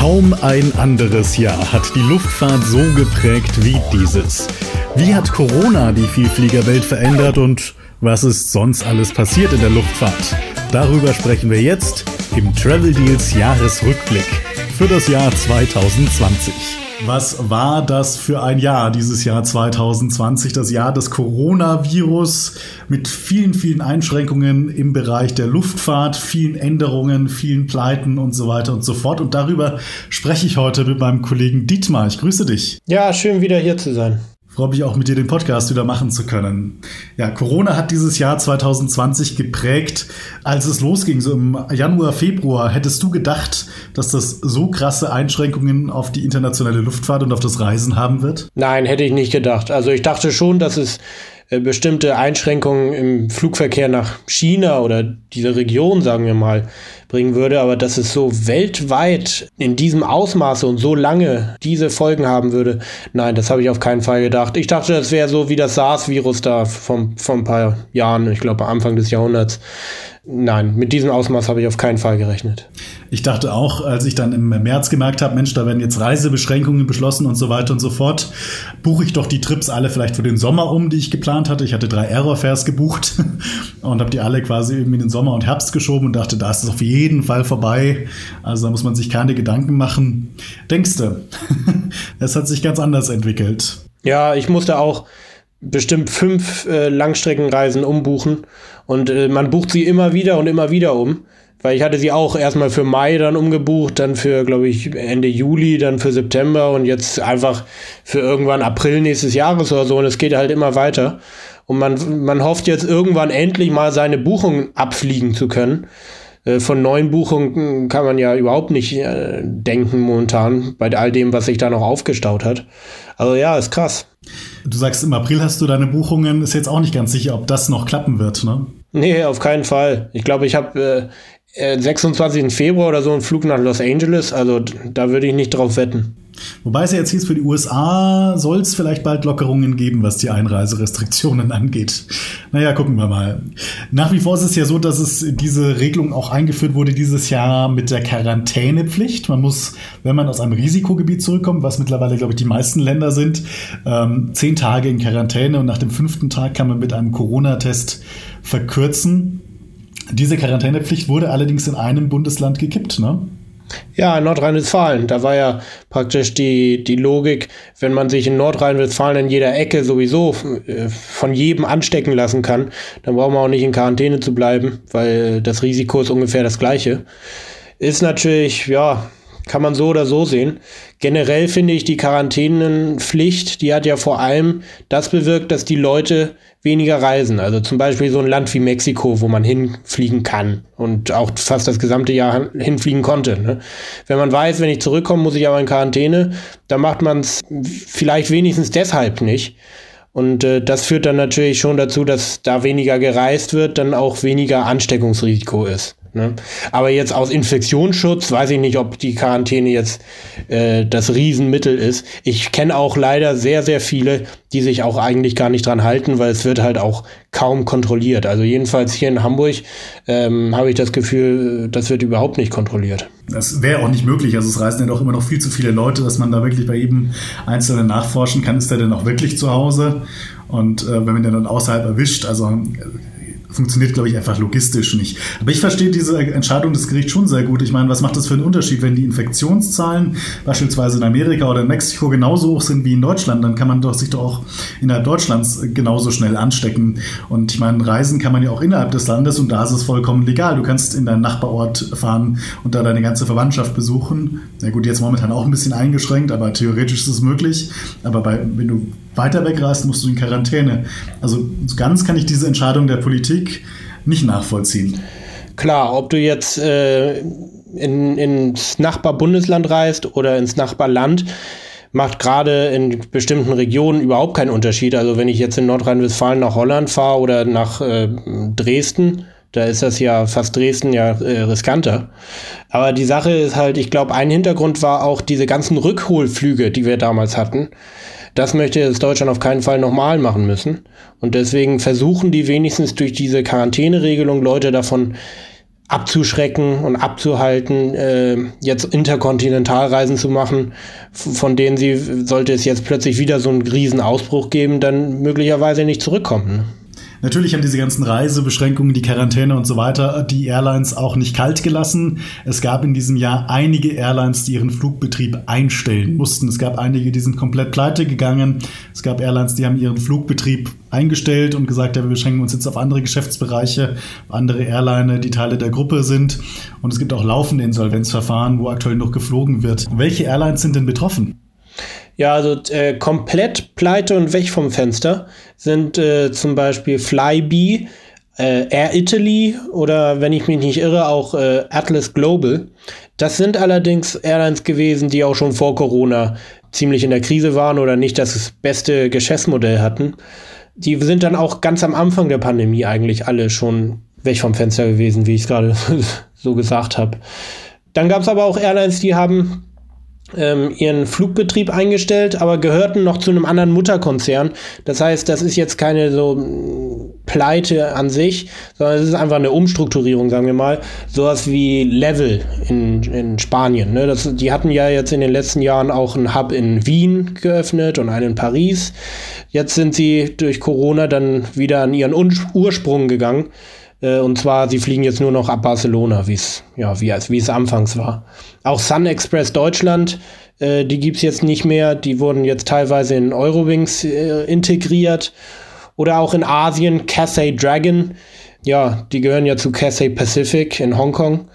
Kaum ein anderes Jahr hat die Luftfahrt so geprägt wie dieses. Wie hat Corona die Vielfliegerwelt verändert und was ist sonst alles passiert in der Luftfahrt? Darüber sprechen wir jetzt im Travel Deals Jahresrückblick für das Jahr 2020. Was war das für ein Jahr, dieses Jahr 2020, das Jahr des Coronavirus mit vielen, vielen Einschränkungen im Bereich der Luftfahrt, vielen Änderungen, vielen Pleiten und so weiter und so fort. Und darüber spreche ich heute mit meinem Kollegen Dietmar. Ich grüße dich. Ja, schön wieder hier zu sein. Freue mich auch mit dir den Podcast wieder machen zu können. Ja, Corona hat dieses Jahr 2020 geprägt. Als es losging, so im Januar, Februar, hättest du gedacht, dass das so krasse Einschränkungen auf die internationale Luftfahrt und auf das Reisen haben wird? Nein, hätte ich nicht gedacht. Also ich dachte schon, dass es bestimmte Einschränkungen im Flugverkehr nach China oder diese Region, sagen wir mal, bringen würde, aber dass es so weltweit in diesem Ausmaße und so lange diese Folgen haben würde, nein, das habe ich auf keinen Fall gedacht. Ich dachte, das wäre so wie das SARS-Virus da vom, vor ein paar Jahren, ich glaube Anfang des Jahrhunderts. Nein, mit diesem Ausmaß habe ich auf keinen Fall gerechnet. Ich dachte auch, als ich dann im März gemerkt habe, Mensch, da werden jetzt Reisebeschränkungen beschlossen und so weiter und so fort, buche ich doch die Trips alle vielleicht für den Sommer um, die ich geplant hatte. Ich hatte drei Aerofairs gebucht und habe die alle quasi irgendwie in den Sommer und Herbst geschoben und dachte, da ist es auf jeden Fall vorbei. Also da muss man sich keine Gedanken machen. Denkst du, es hat sich ganz anders entwickelt. Ja, ich musste auch bestimmt fünf äh, Langstreckenreisen umbuchen und äh, man bucht sie immer wieder und immer wieder um. Weil ich hatte sie auch erstmal für Mai dann umgebucht, dann für, glaube ich, Ende Juli, dann für September und jetzt einfach für irgendwann April nächstes Jahres oder so. Und es geht halt immer weiter. Und man, man hofft jetzt irgendwann endlich mal seine Buchung abfliegen zu können. Äh, von neuen Buchungen kann man ja überhaupt nicht äh, denken momentan, bei all dem, was sich da noch aufgestaut hat. Also ja, ist krass. Du sagst, im April hast du deine Buchungen, ist jetzt auch nicht ganz sicher, ob das noch klappen wird, ne? Nee, auf keinen Fall. Ich glaube, ich habe äh, 26. Äh, Februar oder so einen Flug nach Los Angeles, also da würde ich nicht drauf wetten. Wobei es ja jetzt hieß, für die USA soll es vielleicht bald Lockerungen geben, was die Einreiserestriktionen angeht. Naja, gucken wir mal. Nach wie vor ist es ja so, dass es diese Regelung auch eingeführt wurde dieses Jahr mit der Quarantänepflicht. Man muss, wenn man aus einem Risikogebiet zurückkommt, was mittlerweile, glaube ich, die meisten Länder sind, ähm, zehn Tage in Quarantäne und nach dem fünften Tag kann man mit einem Corona-Test verkürzen. Diese Quarantänepflicht wurde allerdings in einem Bundesland gekippt, ne? Ja, in Nordrhein-Westfalen. Da war ja praktisch die, die Logik, wenn man sich in Nordrhein-Westfalen in jeder Ecke sowieso äh, von jedem anstecken lassen kann, dann braucht man auch nicht in Quarantäne zu bleiben, weil das Risiko ist ungefähr das gleiche. Ist natürlich, ja, kann man so oder so sehen. Generell finde ich die Quarantänenpflicht, die hat ja vor allem das bewirkt, dass die Leute weniger reisen. Also zum Beispiel so ein Land wie Mexiko, wo man hinfliegen kann und auch fast das gesamte Jahr hinfliegen konnte. Ne? Wenn man weiß, wenn ich zurückkomme, muss ich aber in Quarantäne, dann macht man es vielleicht wenigstens deshalb nicht. Und äh, das führt dann natürlich schon dazu, dass da weniger gereist wird, dann auch weniger Ansteckungsrisiko ist. Ne? Aber jetzt aus Infektionsschutz weiß ich nicht, ob die Quarantäne jetzt äh, das Riesenmittel ist. Ich kenne auch leider sehr, sehr viele, die sich auch eigentlich gar nicht dran halten, weil es wird halt auch kaum kontrolliert. Also jedenfalls hier in Hamburg ähm, habe ich das Gefühl, das wird überhaupt nicht kontrolliert. Das wäre auch nicht möglich. Also es reisen ja doch immer noch viel zu viele Leute, dass man da wirklich bei jedem Einzelnen nachforschen kann, ist der denn auch wirklich zu Hause? Und äh, wenn man den dann außerhalb erwischt, also funktioniert, glaube ich, einfach logistisch nicht. Aber ich verstehe diese Entscheidung des Gerichts schon sehr gut. Ich meine, was macht das für einen Unterschied, wenn die Infektionszahlen beispielsweise in Amerika oder in Mexiko genauso hoch sind wie in Deutschland? Dann kann man doch sich doch auch innerhalb Deutschlands genauso schnell anstecken. Und ich meine, reisen kann man ja auch innerhalb des Landes und da ist es vollkommen legal. Du kannst in deinen Nachbarort fahren und da deine ganze Verwandtschaft besuchen. Na gut, jetzt momentan auch ein bisschen eingeschränkt, aber theoretisch ist es möglich. Aber bei, wenn du weiter wegreist, musst du in Quarantäne. Also ganz kann ich diese Entscheidung der Politik nicht nachvollziehen. Klar, ob du jetzt äh, in, ins Nachbarbundesland reist oder ins Nachbarland, macht gerade in bestimmten Regionen überhaupt keinen Unterschied. Also wenn ich jetzt in Nordrhein-Westfalen nach Holland fahre oder nach äh, Dresden, da ist das ja fast Dresden ja äh, riskanter. Aber die Sache ist halt, ich glaube, ein Hintergrund war auch diese ganzen Rückholflüge, die wir damals hatten. Das möchte jetzt Deutschland auf keinen Fall nochmal machen müssen. Und deswegen versuchen die wenigstens durch diese Quarantäneregelung Leute davon abzuschrecken und abzuhalten, äh, jetzt Interkontinentalreisen zu machen, von denen sie, sollte es jetzt plötzlich wieder so einen Riesenausbruch geben, dann möglicherweise nicht zurückkommen. Natürlich haben diese ganzen Reisebeschränkungen, die Quarantäne und so weiter, die Airlines auch nicht kalt gelassen. Es gab in diesem Jahr einige Airlines, die ihren Flugbetrieb einstellen mussten. Es gab einige, die sind komplett pleite gegangen. Es gab Airlines, die haben ihren Flugbetrieb eingestellt und gesagt, ja, wir beschränken uns jetzt auf andere Geschäftsbereiche, andere Airline, die Teile der Gruppe sind. Und es gibt auch laufende Insolvenzverfahren, wo aktuell noch geflogen wird. Welche Airlines sind denn betroffen? Ja, also äh, komplett pleite und weg vom Fenster sind äh, zum Beispiel Flybe, äh, Air Italy oder wenn ich mich nicht irre, auch äh, Atlas Global. Das sind allerdings Airlines gewesen, die auch schon vor Corona ziemlich in der Krise waren oder nicht das beste Geschäftsmodell hatten. Die sind dann auch ganz am Anfang der Pandemie eigentlich alle schon weg vom Fenster gewesen, wie ich es gerade so gesagt habe. Dann gab es aber auch Airlines, die haben ähm, ihren Flugbetrieb eingestellt, aber gehörten noch zu einem anderen Mutterkonzern. Das heißt, das ist jetzt keine so mm, Pleite an sich, sondern es ist einfach eine Umstrukturierung, sagen wir mal. Sowas wie Level in, in Spanien. Ne? Das, die hatten ja jetzt in den letzten Jahren auch einen Hub in Wien geöffnet und einen in Paris. Jetzt sind sie durch Corona dann wieder an ihren Ursprung gegangen und zwar, sie fliegen jetzt nur noch ab Barcelona, wie es ja, wie es, wie es anfangs war. Auch Sun Express Deutschland, äh, die gibt es jetzt nicht mehr. Die wurden jetzt teilweise in Eurowings äh, integriert. Oder auch in Asien Cathay Dragon. Ja, die gehören ja zu Cathay Pacific in Hongkong.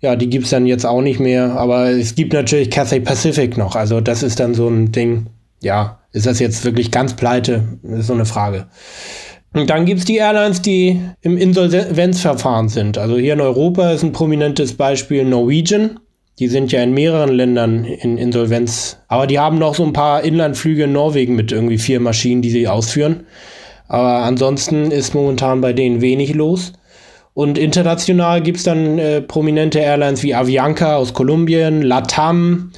Ja, die gibt es dann jetzt auch nicht mehr. Aber es gibt natürlich Cathay Pacific noch. Also das ist dann so ein Ding. Ja, ist das jetzt wirklich ganz pleite? Ist so eine Frage. Und dann gibt es die Airlines, die im Insolvenzverfahren sind. Also hier in Europa ist ein prominentes Beispiel Norwegian. Die sind ja in mehreren Ländern in Insolvenz. Aber die haben noch so ein paar Inlandflüge in Norwegen mit irgendwie vier Maschinen, die sie ausführen. Aber ansonsten ist momentan bei denen wenig los. Und international gibt es dann äh, prominente Airlines wie Avianca aus Kolumbien, Latam,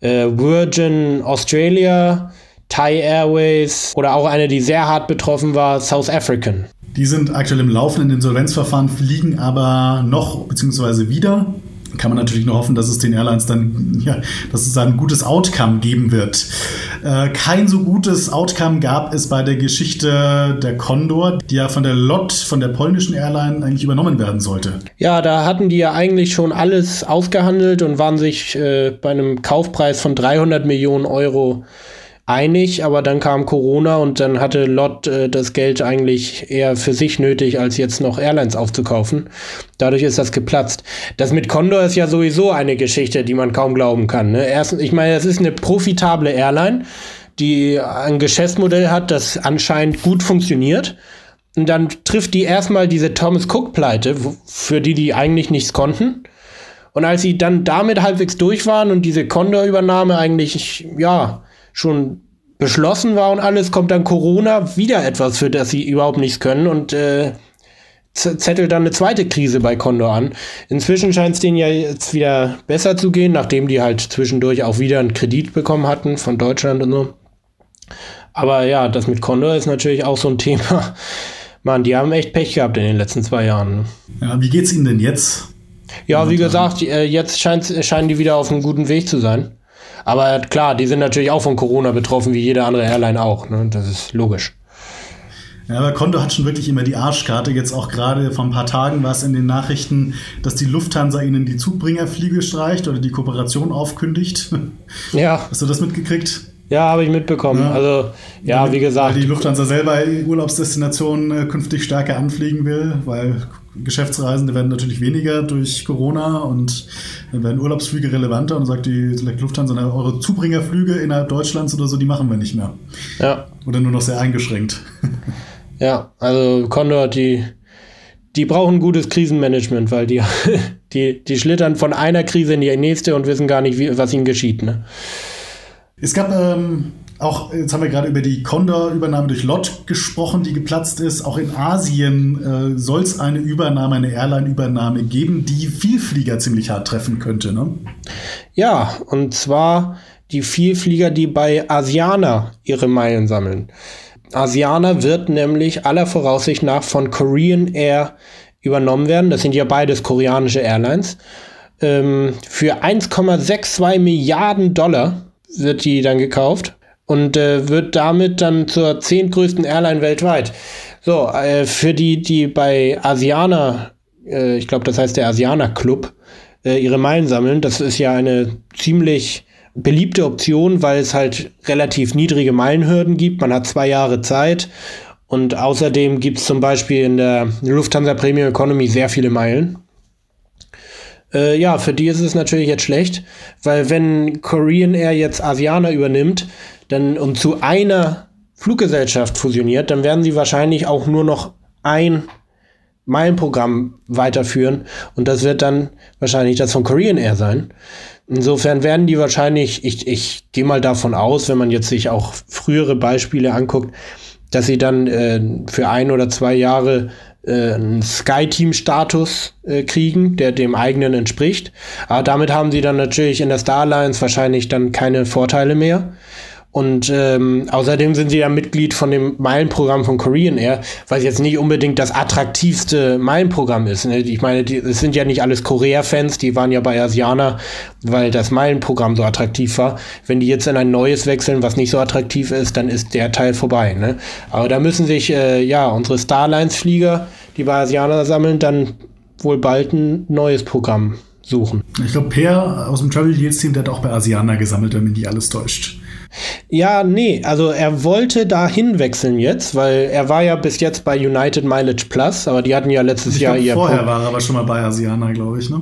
äh, Virgin Australia, Thai Airways oder auch eine, die sehr hart betroffen war, South African. Die sind aktuell im laufenden Insolvenzverfahren, fliegen aber noch bzw. wieder. Kann man natürlich nur hoffen, dass es den Airlines dann, ja, dass es ein gutes Outcome geben wird. Äh, kein so gutes Outcome gab es bei der Geschichte der Condor, die ja von der LOT, von der polnischen Airline, eigentlich übernommen werden sollte. Ja, da hatten die ja eigentlich schon alles ausgehandelt und waren sich äh, bei einem Kaufpreis von 300 Millionen Euro einig, aber dann kam Corona und dann hatte Lott äh, das Geld eigentlich eher für sich nötig, als jetzt noch Airlines aufzukaufen. Dadurch ist das geplatzt. Das mit Condor ist ja sowieso eine Geschichte, die man kaum glauben kann. Ne? Erstens, ich meine, es ist eine profitable Airline, die ein Geschäftsmodell hat, das anscheinend gut funktioniert. Und dann trifft die erstmal diese Thomas Cook-Pleite, für die die eigentlich nichts konnten. Und als sie dann damit halbwegs durch waren und diese Condor-Übernahme eigentlich, ja, schon beschlossen war und alles, kommt dann Corona wieder etwas, für das sie überhaupt nichts können und äh, zettelt dann eine zweite Krise bei Condor an. Inzwischen scheint es denen ja jetzt wieder besser zu gehen, nachdem die halt zwischendurch auch wieder einen Kredit bekommen hatten von Deutschland und so. Aber ja, das mit Condor ist natürlich auch so ein Thema. Mann, die haben echt Pech gehabt in den letzten zwei Jahren. Ja, wie geht's ihnen denn jetzt? Ja, wie gesagt, äh, jetzt scheinen die wieder auf einem guten Weg zu sein. Aber klar, die sind natürlich auch von Corona betroffen, wie jede andere Airline auch. Ne? Das ist logisch. Ja, aber Kondo hat schon wirklich immer die Arschkarte. Jetzt auch gerade vor ein paar Tagen war es in den Nachrichten, dass die Lufthansa ihnen die Zugbringerfliege streicht oder die Kooperation aufkündigt. Ja. Hast du das mitgekriegt? Ja, habe ich mitbekommen. Ja. Also, ja, wie gesagt. Weil die Lufthansa selber Urlaubsdestinationen äh, künftig stärker anfliegen will, weil Geschäftsreisende werden natürlich weniger durch Corona und dann werden Urlaubsflüge relevanter und sagt die Lufthansa, eure Zubringerflüge innerhalb Deutschlands oder so, die machen wir nicht mehr. Ja. Oder nur noch sehr eingeschränkt. Ja, also Condor, die, die brauchen gutes Krisenmanagement, weil die, die, die schlittern von einer Krise in die nächste und wissen gar nicht, wie, was ihnen geschieht. Ne? Es gab ähm, auch, jetzt haben wir gerade über die Condor-Übernahme durch LOT gesprochen, die geplatzt ist. Auch in Asien äh, soll es eine Übernahme, eine Airline-Übernahme geben, die Vielflieger ziemlich hart treffen könnte. Ne? Ja, und zwar die Vielflieger, die bei Asiana ihre Meilen sammeln. Asiana wird nämlich aller Voraussicht nach von Korean Air übernommen werden. Das sind ja beides koreanische Airlines. Ähm, für 1,62 Milliarden Dollar wird die dann gekauft und äh, wird damit dann zur zehntgrößten Airline weltweit. So, äh, für die, die bei Asiana, äh, ich glaube, das heißt der Asiana Club, äh, ihre Meilen sammeln, das ist ja eine ziemlich beliebte Option, weil es halt relativ niedrige Meilenhürden gibt. Man hat zwei Jahre Zeit und außerdem gibt es zum Beispiel in der Lufthansa Premium Economy sehr viele Meilen. Äh, ja, für die ist es natürlich jetzt schlecht, weil wenn Korean Air jetzt Asiana übernimmt dann, und zu einer Fluggesellschaft fusioniert, dann werden sie wahrscheinlich auch nur noch ein Meilenprogramm weiterführen und das wird dann wahrscheinlich das von Korean Air sein. Insofern werden die wahrscheinlich, ich, ich gehe mal davon aus, wenn man jetzt sich auch frühere Beispiele anguckt, dass sie dann äh, für ein oder zwei Jahre äh, einen Sky-Team-Status äh, kriegen, der dem eigenen entspricht. Aber damit haben sie dann natürlich in der Star Alliance wahrscheinlich dann keine Vorteile mehr. Und ähm, außerdem sind sie ja Mitglied von dem Meilenprogramm von Korean Air, was jetzt nicht unbedingt das attraktivste Meilenprogramm ist. Ne? Ich meine, es sind ja nicht alles Korea-Fans, die waren ja bei Asiana, weil das Meilenprogramm so attraktiv war. Wenn die jetzt in ein neues wechseln, was nicht so attraktiv ist, dann ist der Teil vorbei. Ne? Aber da müssen sich äh, ja unsere Starlines-Flieger, die bei Asiana sammeln, dann wohl bald ein neues Programm suchen. Ich glaube, Per aus dem Travel Deals Team, der hat auch bei Asiana gesammelt, wenn mich nicht alles täuscht. Ja, nee, also er wollte dahin wechseln jetzt, weil er war ja bis jetzt bei United Mileage Plus, aber die hatten ja letztes ich Jahr glaub, ihr. Vorher Pro war er aber schon mal bei Asiana, glaube ich, ne?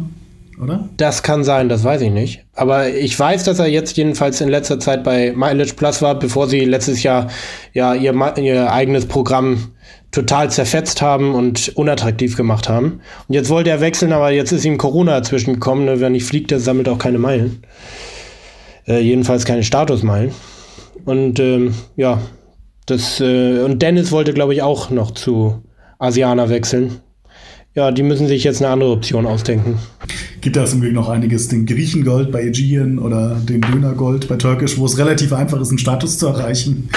Oder? Das kann sein, das weiß ich nicht. Aber ich weiß, dass er jetzt jedenfalls in letzter Zeit bei Mileage Plus war, bevor sie letztes Jahr ja ihr, ihr eigenes Programm total zerfetzt haben und unattraktiv gemacht haben. Und jetzt wollte er wechseln, aber jetzt ist ihm Corona dazwischen gekommen. Ne? Wer nicht fliegt, der sammelt auch keine Meilen. Äh, jedenfalls keine Statusmeilen. Und ähm, ja, das äh, und Dennis wollte, glaube ich, auch noch zu Asiana wechseln. Ja, die müssen sich jetzt eine andere Option ausdenken. Gibt es im Übrigen noch einiges, den Griechengold bei Aegean oder den Dönergold bei Turkish, wo es relativ einfach ist, einen Status zu erreichen.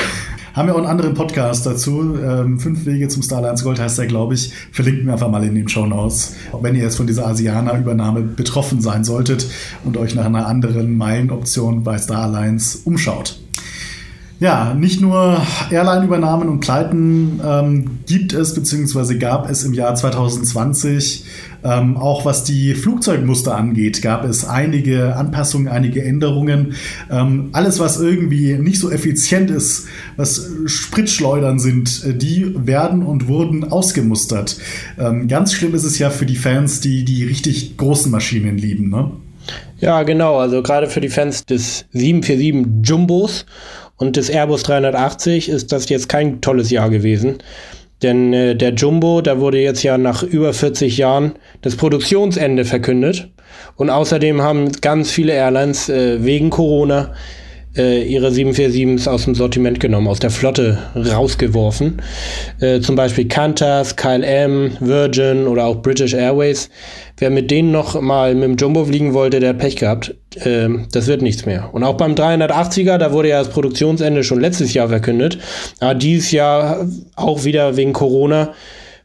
Haben wir auch einen anderen Podcast dazu. Ähm, Fünf Wege zum Starlines Gold heißt der, glaube ich. Verlinken wir einfach mal in den Show Notes. Wenn ihr jetzt von dieser Asiana-Übernahme betroffen sein solltet und euch nach einer anderen Meilenoption bei Starlines umschaut. Ja, nicht nur Airline-Übernahmen und Pleiten ähm, gibt es bzw. gab es im Jahr 2020. Ähm, auch was die Flugzeugmuster angeht, gab es einige Anpassungen, einige Änderungen. Ähm, alles, was irgendwie nicht so effizient ist, was Spritschleudern sind, äh, die werden und wurden ausgemustert. Ähm, ganz schlimm ist es ja für die Fans, die die richtig großen Maschinen lieben. Ne? Ja, genau. Also gerade für die Fans des 747 Jumbos und des Airbus 380 ist das jetzt kein tolles Jahr gewesen. Denn äh, der Jumbo, da wurde jetzt ja nach über 40 Jahren das Produktionsende verkündet. Und außerdem haben ganz viele Airlines äh, wegen Corona äh, ihre 747s aus dem Sortiment genommen, aus der Flotte rausgeworfen. Äh, zum Beispiel Qantas, KLM, Virgin oder auch British Airways. Wer mit denen noch mal mit dem Jumbo fliegen wollte, der hat Pech gehabt. Äh, das wird nichts mehr. Und auch beim 380er, da wurde ja das Produktionsende schon letztes Jahr verkündet. Aber dieses Jahr auch wieder wegen Corona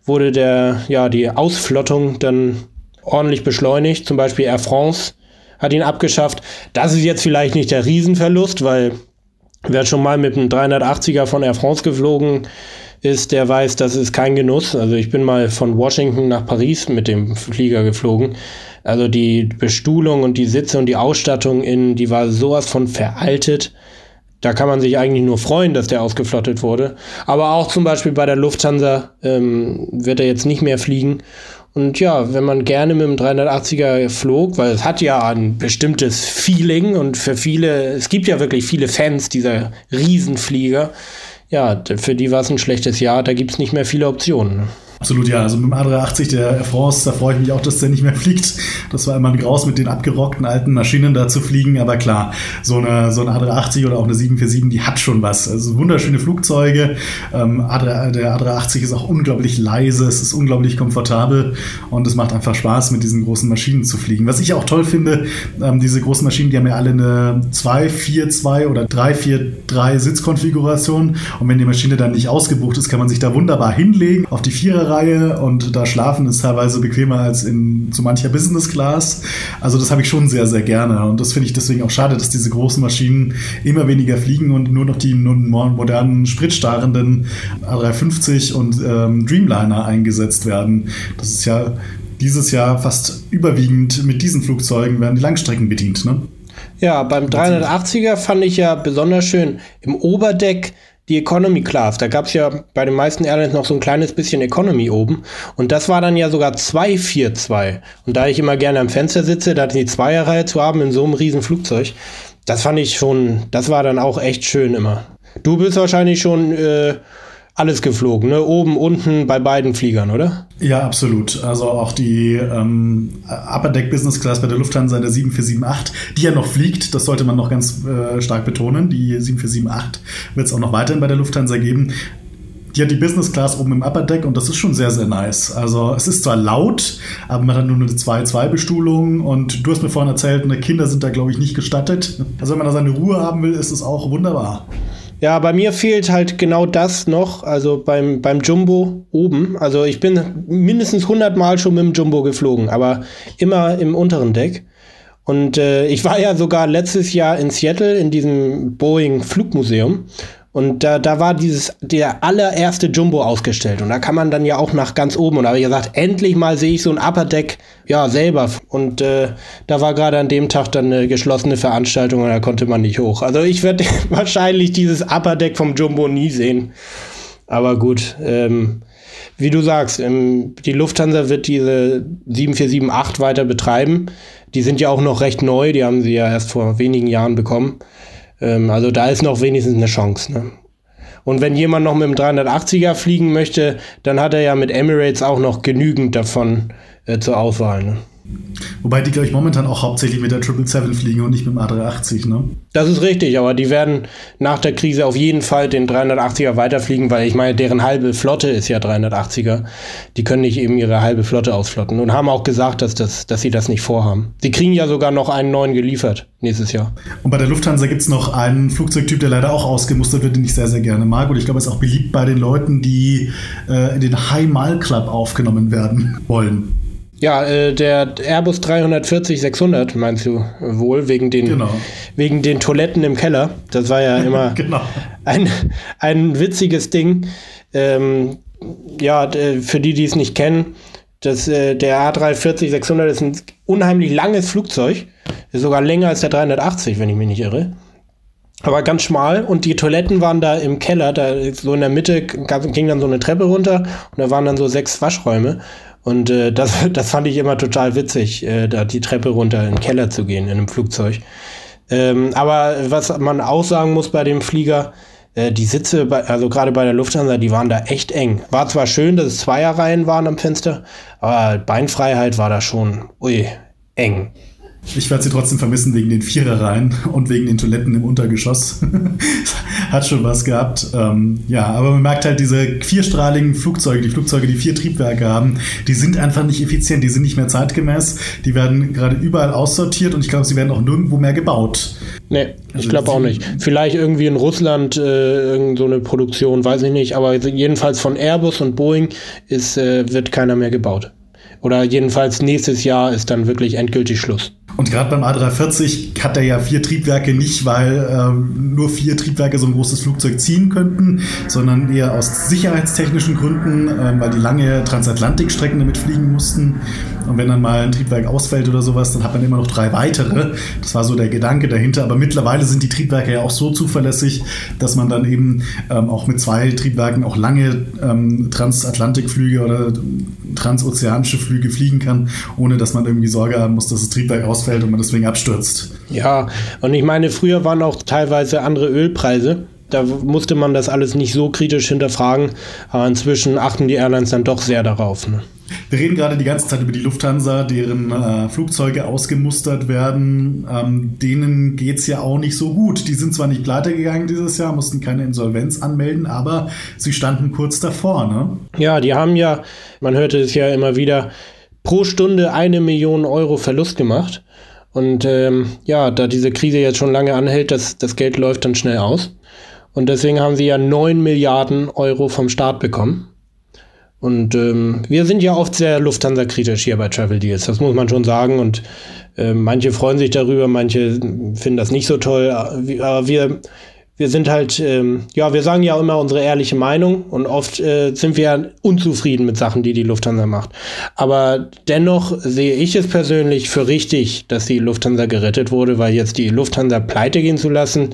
wurde der, ja, die Ausflottung dann ordentlich beschleunigt. Zum Beispiel Air France hat ihn abgeschafft. Das ist jetzt vielleicht nicht der Riesenverlust, weil wer schon mal mit einem 380er von Air France geflogen ist, der weiß, das ist kein Genuss. Also ich bin mal von Washington nach Paris mit dem Flieger geflogen. Also die Bestuhlung und die Sitze und die Ausstattung in, die war sowas von veraltet. Da kann man sich eigentlich nur freuen, dass der ausgeflottet wurde. Aber auch zum Beispiel bei der Lufthansa ähm, wird er jetzt nicht mehr fliegen. Und ja, wenn man gerne mit dem 380er flog, weil es hat ja ein bestimmtes Feeling und für viele, es gibt ja wirklich viele Fans dieser Riesenflieger. Ja, für die war es ein schlechtes Jahr, da gibt es nicht mehr viele Optionen. Absolut, ja. Also mit dem A380 der Air France, da freue ich mich auch, dass der nicht mehr fliegt. Das war immer ein Graus, mit den abgerockten alten Maschinen da zu fliegen. Aber klar, so eine, so eine A380 oder auch eine 747, die hat schon was. Also wunderschöne Flugzeuge. Ähm, A3, der A380 ist auch unglaublich leise, es ist unglaublich komfortabel und es macht einfach Spaß, mit diesen großen Maschinen zu fliegen. Was ich auch toll finde, ähm, diese großen Maschinen, die haben ja alle eine 2-4-2 oder 3-4-3 Sitzkonfiguration. Und wenn die Maschine dann nicht ausgebucht ist, kann man sich da wunderbar hinlegen auf die Vierer Viererreihe und da schlafen ist teilweise bequemer als in so mancher Business Class. Also das habe ich schon sehr, sehr gerne. Und das finde ich deswegen auch schade, dass diese großen Maschinen immer weniger fliegen und nur noch die modernen, spritstarrenden A350 und ähm, Dreamliner eingesetzt werden. Das ist ja dieses Jahr fast überwiegend mit diesen Flugzeugen werden die Langstrecken bedient. Ne? Ja, beim 380er fand ich ja besonders schön im Oberdeck die Economy Class. Da gab es ja bei den meisten Airlines noch so ein kleines bisschen Economy oben. Und das war dann ja sogar 242. Und da ich immer gerne am Fenster sitze, da die Zweierreihe zu haben in so einem riesen Flugzeug, das fand ich schon, das war dann auch echt schön immer. Du bist wahrscheinlich schon äh, alles geflogen, ne? Oben, unten bei beiden Fliegern, oder? Ja, absolut. Also auch die ähm, Upper Deck Business Class bei der Lufthansa in der 7478, die ja noch fliegt, das sollte man noch ganz äh, stark betonen. Die 7478 wird es auch noch weiterhin bei der Lufthansa geben. Die hat die Business Class oben im Upper Deck und das ist schon sehr, sehr nice. Also es ist zwar laut, aber man hat nur eine 2-2-Bestuhlung und du hast mir vorhin erzählt, ne, Kinder sind da, glaube ich, nicht gestattet. Also wenn man da seine Ruhe haben will, ist es auch wunderbar. Ja, bei mir fehlt halt genau das noch, also beim, beim Jumbo oben. Also ich bin mindestens 100 Mal schon mit dem Jumbo geflogen, aber immer im unteren Deck. Und äh, ich war ja sogar letztes Jahr in Seattle in diesem Boeing Flugmuseum und da, da war dieses, der allererste Jumbo ausgestellt. Und da kann man dann ja auch nach ganz oben. Und da habe ich gesagt, endlich mal sehe ich so ein Upper Deck, ja, selber. Und äh, da war gerade an dem Tag dann eine geschlossene Veranstaltung und da konnte man nicht hoch. Also ich werde wahrscheinlich dieses Upper Deck vom Jumbo nie sehen. Aber gut, ähm, wie du sagst, ähm, die Lufthansa wird diese 7478 weiter betreiben. Die sind ja auch noch recht neu, die haben sie ja erst vor wenigen Jahren bekommen. Ähm, also da ist noch wenigstens eine Chance. Ne? Und wenn jemand noch mit dem 380er fliegen möchte, dann hat er ja mit Emirates auch noch genügend davon äh, zur Auswahl. Ne? Wobei die, glaube ich, momentan auch hauptsächlich mit der 777 fliegen und nicht mit dem A380, ne? Das ist richtig, aber die werden nach der Krise auf jeden Fall den 380er weiterfliegen, weil ich meine, deren halbe Flotte ist ja 380er. Die können nicht eben ihre halbe Flotte ausflotten und haben auch gesagt, dass, das, dass sie das nicht vorhaben. Sie kriegen ja sogar noch einen neuen geliefert nächstes Jahr. Und bei der Lufthansa gibt es noch einen Flugzeugtyp, der leider auch ausgemustert wird, den ich sehr, sehr gerne mag. Und ich glaube, es ist auch beliebt bei den Leuten, die äh, in den High Mile Club aufgenommen werden wollen. Ja, äh, der Airbus 340-600 meinst du wohl, wegen den, genau. wegen den Toiletten im Keller. Das war ja immer genau. ein, ein witziges Ding. Ähm, ja, für die, die es nicht kennen, das, äh, der A340-600 ist ein unheimlich langes Flugzeug. Ist sogar länger als der 380, wenn ich mich nicht irre. Aber ganz schmal und die Toiletten waren da im Keller, da so in der Mitte ging dann so eine Treppe runter und da waren dann so sechs Waschräume. Und äh, das, das fand ich immer total witzig, äh, da die Treppe runter in den Keller zu gehen in einem Flugzeug. Ähm, aber was man auch sagen muss bei dem Flieger, äh, die Sitze, bei, also gerade bei der Lufthansa, die waren da echt eng. War zwar schön, dass es Zweierreihen waren am Fenster, aber Beinfreiheit war da schon, ui, eng. Ich werde sie trotzdem vermissen wegen den Viererreihen und wegen den Toiletten im Untergeschoss. Hat schon was gehabt. Ähm, ja, aber man merkt halt, diese vierstrahligen Flugzeuge, die Flugzeuge, die vier Triebwerke haben, die sind einfach nicht effizient, die sind nicht mehr zeitgemäß. Die werden gerade überall aussortiert und ich glaube, sie werden auch nirgendwo mehr gebaut. Nee, ich also glaube auch nicht. Vielleicht irgendwie in Russland äh, irgend so eine Produktion, weiß ich nicht, aber jedenfalls von Airbus und Boeing ist, äh, wird keiner mehr gebaut. Oder jedenfalls nächstes Jahr ist dann wirklich endgültig Schluss. Und gerade beim A340 hat er ja vier Triebwerke nicht, weil ähm, nur vier Triebwerke so ein großes Flugzeug ziehen könnten, sondern eher aus sicherheitstechnischen Gründen, ähm, weil die lange Transatlantikstrecken damit fliegen mussten. Und wenn dann mal ein Triebwerk ausfällt oder sowas, dann hat man immer noch drei weitere. Das war so der Gedanke dahinter. Aber mittlerweile sind die Triebwerke ja auch so zuverlässig, dass man dann eben ähm, auch mit zwei Triebwerken auch lange ähm, Transatlantikflüge oder transozeanische Flüge fliegen kann, ohne dass man irgendwie Sorge haben muss, dass das Triebwerk ausfällt und man deswegen abstürzt. Ja, und ich meine, früher waren auch teilweise andere Ölpreise da musste man das alles nicht so kritisch hinterfragen, aber inzwischen achten die Airlines dann doch sehr darauf. Ne? Wir reden gerade die ganze Zeit über die Lufthansa, deren äh, Flugzeuge ausgemustert werden. Ähm, denen geht es ja auch nicht so gut. Die sind zwar nicht pleite gegangen dieses Jahr, mussten keine Insolvenz anmelden, aber sie standen kurz davor. Ne? Ja, die haben ja, man hörte es ja immer wieder, pro Stunde eine Million Euro Verlust gemacht. Und ähm, ja, da diese Krise jetzt schon lange anhält, das, das Geld läuft dann schnell aus. Und deswegen haben sie ja 9 Milliarden Euro vom Staat bekommen. Und ähm, wir sind ja oft sehr Lufthansa-kritisch hier bei Travel Deals, das muss man schon sagen. Und äh, manche freuen sich darüber, manche finden das nicht so toll. Aber wir, wir sind halt, ähm, ja, wir sagen ja immer unsere ehrliche Meinung und oft äh, sind wir unzufrieden mit Sachen, die die Lufthansa macht. Aber dennoch sehe ich es persönlich für richtig, dass die Lufthansa gerettet wurde, weil jetzt die Lufthansa pleite gehen zu lassen,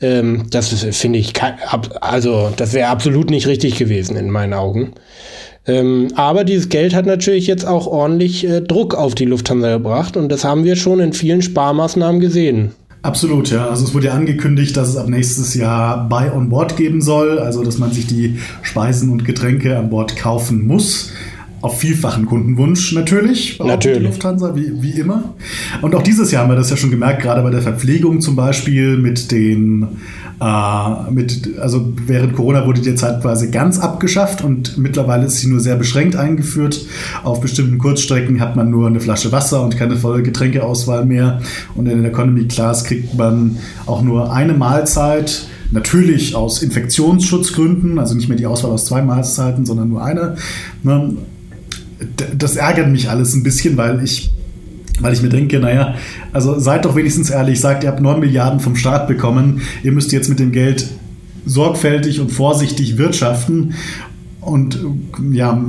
ähm, das finde ich, also das wäre absolut nicht richtig gewesen in meinen Augen. Ähm, aber dieses Geld hat natürlich jetzt auch ordentlich äh, Druck auf die Lufthansa gebracht und das haben wir schon in vielen Sparmaßnahmen gesehen. Absolut, ja. Also es wurde ja angekündigt, dass es ab nächstes Jahr Buy on Board geben soll, also dass man sich die Speisen und Getränke an Bord kaufen muss auf vielfachen Kundenwunsch natürlich. Natürlich. Lufthansa, wie, wie immer. Und auch dieses Jahr haben wir das ja schon gemerkt, gerade bei der Verpflegung zum Beispiel mit den, äh, mit, also während Corona wurde die zeitweise ganz abgeschafft und mittlerweile ist sie nur sehr beschränkt eingeführt. Auf bestimmten Kurzstrecken hat man nur eine Flasche Wasser und keine volle Getränkeauswahl mehr. Und in der Economy Class kriegt man auch nur eine Mahlzeit. Natürlich aus Infektionsschutzgründen, also nicht mehr die Auswahl aus zwei Mahlzeiten, sondern nur eine. Ne? Das ärgert mich alles ein bisschen, weil ich weil ich mir denke, naja, also seid doch wenigstens ehrlich, sagt, ihr habt 9 Milliarden vom Staat bekommen, ihr müsst jetzt mit dem Geld sorgfältig und vorsichtig wirtschaften und ja,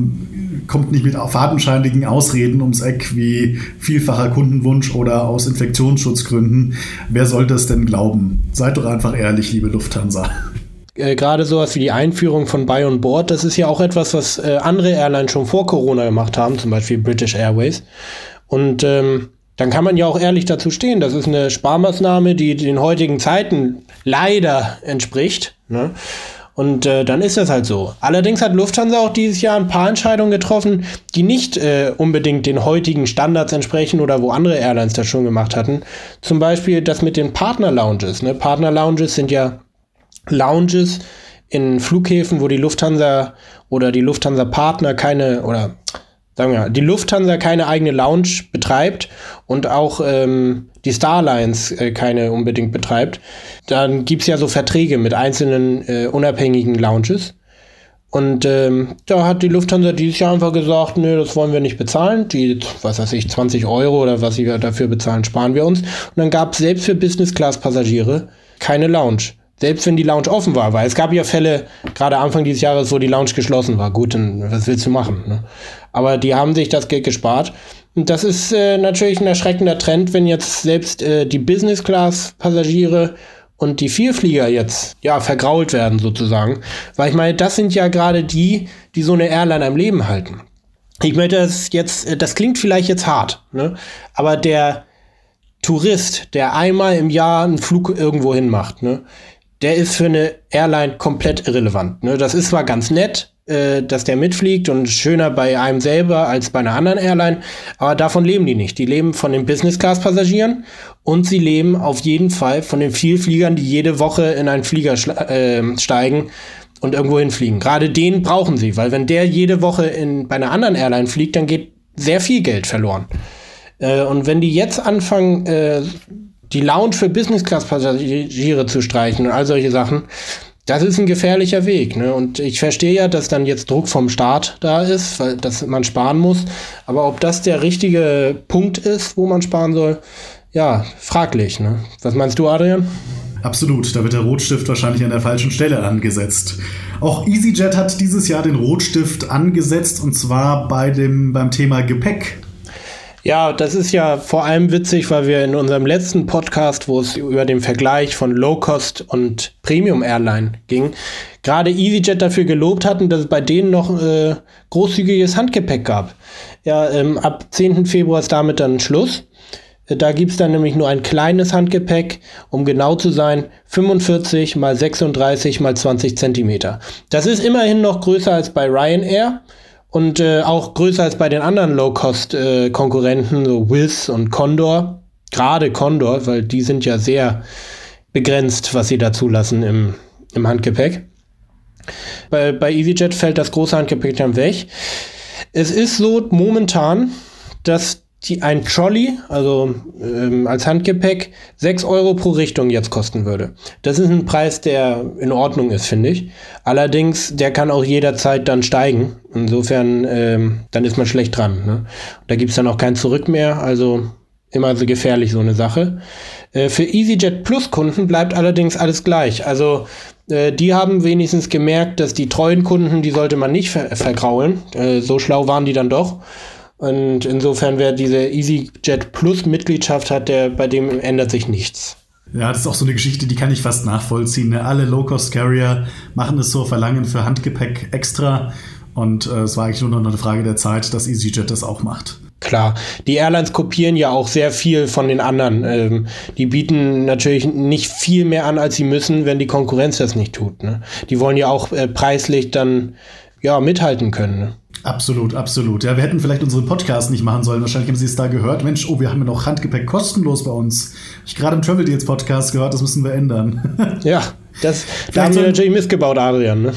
kommt nicht mit fadenscheinigen Ausreden ums Eck wie vielfacher Kundenwunsch oder aus Infektionsschutzgründen. Wer soll das denn glauben? Seid doch einfach ehrlich, liebe Lufthansa äh, gerade sowas wie die Einführung von Buy on Board, das ist ja auch etwas, was äh, andere Airlines schon vor Corona gemacht haben, zum Beispiel British Airways. Und ähm, dann kann man ja auch ehrlich dazu stehen. Das ist eine Sparmaßnahme, die den heutigen Zeiten leider entspricht. Ne? Und äh, dann ist das halt so. Allerdings hat Lufthansa auch dieses Jahr ein paar Entscheidungen getroffen, die nicht äh, unbedingt den heutigen Standards entsprechen oder wo andere Airlines das schon gemacht hatten. Zum Beispiel das mit den Partner-Lounges. Ne? Partner-Lounges sind ja Lounges in Flughäfen, wo die Lufthansa oder die Lufthansa-Partner keine oder sagen wir mal, die Lufthansa keine eigene Lounge betreibt und auch ähm, die Starlines äh, keine unbedingt betreibt, dann gibt es ja so Verträge mit einzelnen äh, unabhängigen Lounges. Und ähm, da hat die Lufthansa dieses Jahr einfach gesagt, nö, das wollen wir nicht bezahlen. Die, was weiß ich, 20 Euro oder was sie dafür bezahlen, sparen wir uns. Und dann gab es selbst für Business-Class-Passagiere keine Lounge. Selbst wenn die Lounge offen war, weil es gab ja Fälle, gerade Anfang dieses Jahres, wo die Lounge geschlossen war. Gut, dann was willst du machen? Ne? Aber die haben sich das Geld gespart. Und das ist äh, natürlich ein erschreckender Trend, wenn jetzt selbst äh, die Business-Class-Passagiere und die Vielflieger jetzt ja vergrault werden sozusagen. Weil ich meine, das sind ja gerade die, die so eine Airline am Leben halten. Ich möchte das jetzt, äh, das klingt vielleicht jetzt hart, ne? aber der Tourist, der einmal im Jahr einen Flug irgendwo hin macht, ne? Der ist für eine Airline komplett irrelevant. Ne? Das ist zwar ganz nett, äh, dass der mitfliegt und schöner bei einem selber als bei einer anderen Airline, aber davon leben die nicht. Die leben von den Business-Class-Passagieren und sie leben auf jeden Fall von den Vielfliegern, die jede Woche in einen Flieger äh, steigen und irgendwo hinfliegen. Gerade den brauchen sie, weil wenn der jede Woche in, bei einer anderen Airline fliegt, dann geht sehr viel Geld verloren. Äh, und wenn die jetzt anfangen, äh, die Lounge für Business-Class-Passagiere zu streichen und all solche Sachen, das ist ein gefährlicher Weg. Ne? Und ich verstehe ja, dass dann jetzt Druck vom Staat da ist, weil dass man sparen muss. Aber ob das der richtige Punkt ist, wo man sparen soll, ja, fraglich. Ne? Was meinst du, Adrian? Absolut, da wird der Rotstift wahrscheinlich an der falschen Stelle angesetzt. Auch EasyJet hat dieses Jahr den Rotstift angesetzt und zwar bei dem, beim Thema Gepäck. Ja, das ist ja vor allem witzig, weil wir in unserem letzten Podcast, wo es über den Vergleich von Low Cost und Premium Airline ging, gerade EasyJet dafür gelobt hatten, dass es bei denen noch äh, großzügiges Handgepäck gab. Ja, ähm, ab 10. Februar ist damit dann Schluss. Äh, da gibt's dann nämlich nur ein kleines Handgepäck, um genau zu sein, 45 mal 36 mal 20 Zentimeter. Das ist immerhin noch größer als bei Ryanair und äh, auch größer als bei den anderen Low-Cost-Konkurrenten, äh, so Wiz und Condor. Gerade Condor, weil die sind ja sehr begrenzt, was sie da zulassen im, im Handgepäck. Bei, bei EasyJet fällt das große Handgepäck dann weg. Es ist so momentan, dass die ein Trolley, also ähm, als Handgepäck, 6 Euro pro Richtung jetzt kosten würde. Das ist ein Preis, der in Ordnung ist, finde ich. Allerdings, der kann auch jederzeit dann steigen. Insofern, ähm, dann ist man schlecht dran. Ne? Da gibt's dann auch kein Zurück mehr. Also immer so gefährlich, so eine Sache. Äh, für EasyJet Plus Kunden bleibt allerdings alles gleich. Also äh, die haben wenigstens gemerkt, dass die treuen Kunden, die sollte man nicht ver vergraulen. Äh, so schlau waren die dann doch. Und insofern, wer diese EasyJet Plus Mitgliedschaft hat, der, bei dem ändert sich nichts. Ja, das ist auch so eine Geschichte, die kann ich fast nachvollziehen. Ne? Alle Low-Cost-Carrier machen es so, verlangen für Handgepäck extra. Und äh, es war eigentlich nur noch eine Frage der Zeit, dass EasyJet das auch macht. Klar, die Airlines kopieren ja auch sehr viel von den anderen. Ähm, die bieten natürlich nicht viel mehr an, als sie müssen, wenn die Konkurrenz das nicht tut. Ne? Die wollen ja auch äh, preislich dann ja mithalten können. Ne? Absolut, absolut. Ja, wir hätten vielleicht unseren Podcast nicht machen sollen. Wahrscheinlich haben Sie es da gehört. Mensch, oh, wir haben ja noch Handgepäck kostenlos bei uns. Ich gerade im Travel Deals Podcast gehört, das müssen wir ändern. ja, das, da haben wir natürlich missgebaut, Adrian. Ne?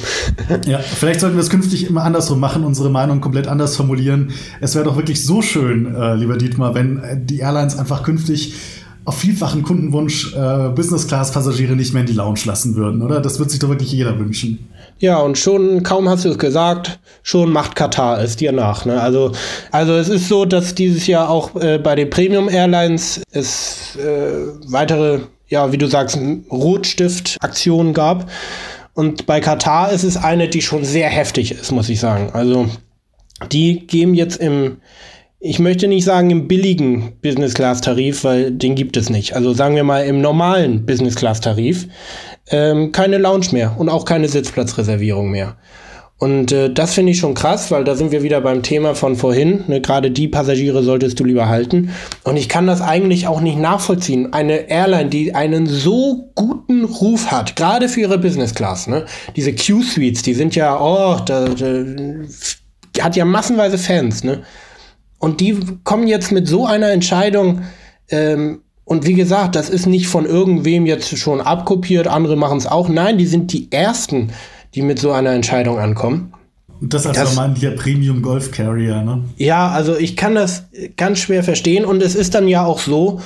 ja, vielleicht sollten wir es künftig immer andersrum machen, unsere Meinung komplett anders formulieren. Es wäre doch wirklich so schön, äh, lieber Dietmar, wenn äh, die Airlines einfach künftig auf vielfachen Kundenwunsch äh, Business-Class-Passagiere nicht mehr in die Lounge lassen würden, oder? Das wird sich doch wirklich jeder wünschen. Ja, und schon, kaum hast du es gesagt, schon macht Katar es dir nach. Ne? Also, also es ist so, dass dieses Jahr auch äh, bei den Premium Airlines es äh, weitere, ja, wie du sagst, Rotstift-Aktionen gab. Und bei Katar ist es eine, die schon sehr heftig ist, muss ich sagen. Also die geben jetzt im, ich möchte nicht sagen im billigen Business-Class-Tarif, weil den gibt es nicht. Also sagen wir mal im normalen Business-Class-Tarif ähm, keine Lounge mehr und auch keine Sitzplatzreservierung mehr. Und äh, das finde ich schon krass, weil da sind wir wieder beim Thema von vorhin. Ne? Gerade die Passagiere solltest du lieber halten. Und ich kann das eigentlich auch nicht nachvollziehen. Eine Airline, die einen so guten Ruf hat, gerade für ihre Business Class, ne? diese Q-Suites, die sind ja, oh, da, da hat ja massenweise Fans, ne? Und die kommen jetzt mit so einer Entscheidung, ähm, und wie gesagt, das ist nicht von irgendwem jetzt schon abkopiert, andere machen es auch. Nein, die sind die Ersten, die mit so einer Entscheidung ankommen. Und das als vermeintlicher Premium Golf Carrier, ne? Ja, also ich kann das ganz schwer verstehen und es ist dann ja auch so,